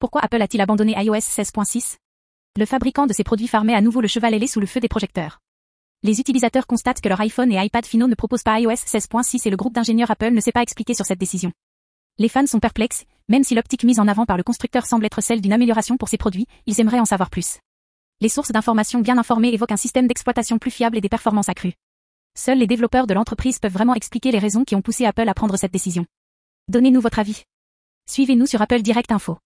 Pourquoi Apple a-t-il abandonné iOS 16.6 Le fabricant de ces produits farmait à nouveau le cheval ailé sous le feu des projecteurs. Les utilisateurs constatent que leur iPhone et iPad finaux ne proposent pas iOS 16.6 et le groupe d'ingénieurs Apple ne s'est pas expliqué sur cette décision. Les fans sont perplexes, même si l'optique mise en avant par le constructeur semble être celle d'une amélioration pour ses produits, ils aimeraient en savoir plus. Les sources d'informations bien informées évoquent un système d'exploitation plus fiable et des performances accrues. Seuls les développeurs de l'entreprise peuvent vraiment expliquer les raisons qui ont poussé Apple à prendre cette décision. Donnez-nous votre avis. Suivez-nous sur Apple Direct Info.